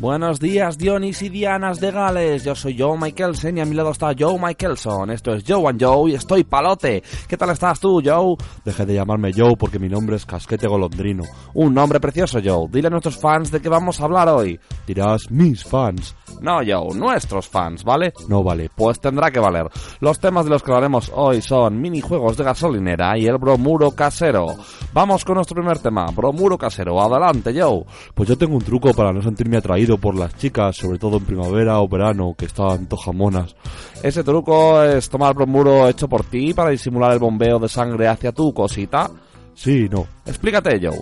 Buenos días, Dionis y Dianas de Gales. Yo soy Joe Michaelson y a mi lado está Joe Michaelson. Esto es Joe and Joe y estoy palote. ¿Qué tal estás tú, Joe? Deje de llamarme Joe porque mi nombre es Casquete Golondrino. Un nombre precioso, Joe. Dile a nuestros fans de qué vamos a hablar hoy. Dirás, mis fans. No, Joe, nuestros fans, ¿vale? No vale, pues tendrá que valer. Los temas de los que hablaremos hoy son minijuegos de gasolinera y el bromuro casero. Vamos con nuestro primer tema, bromuro casero. Adelante, Joe. Pues yo tengo un truco para no sentirme atraído por las chicas, sobre todo en primavera o verano, que están tojamonas. Ese truco es tomar bromuro hecho por ti para disimular el bombeo de sangre hacia tu cosita. Sí, no. Explícate, Joe.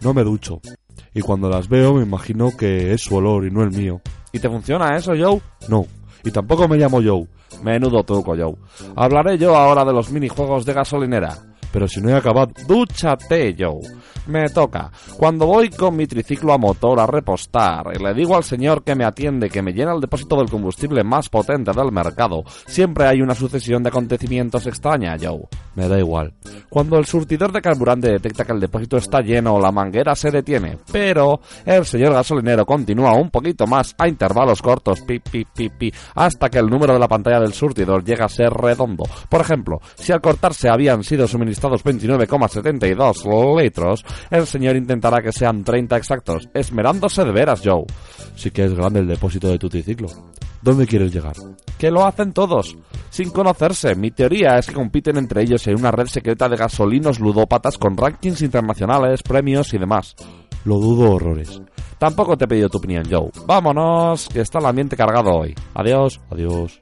No me ducho. Y cuando las veo me imagino que es su olor y no el mío. ¿Y te funciona eso, Joe? No. Y tampoco me llamo Joe. Menudo truco, Joe. Hablaré yo ahora de los minijuegos de gasolinera. Pero si no he acabado, dúchate, Joe. Me toca. Cuando voy con mi triciclo a motor a repostar y le digo al señor que me atiende que me llena el depósito del combustible más potente del mercado, siempre hay una sucesión de acontecimientos extraña, Joe. Me da igual. Cuando el surtidor de carburante detecta que el depósito está lleno, la manguera se detiene. Pero el señor gasolinero continúa un poquito más a intervalos cortos, pi, pi, pi, pi, hasta que el número de la pantalla del surtidor llega a ser redondo. Por ejemplo, si al cortarse habían sido suministrados 29,72 litros, el señor intentará que sean 30 exactos, esmerándose de veras, Joe. Sí que es grande el depósito de tu triciclo. ¿Dónde quieres llegar? Que lo hacen todos, sin conocerse. Mi teoría es que compiten entre ellos en una red secreta de gasolinos ludópatas con rankings internacionales, premios y demás. Lo dudo horrores. Tampoco te he pedido tu opinión, Joe. Vámonos, que está el ambiente cargado hoy. Adiós, adiós.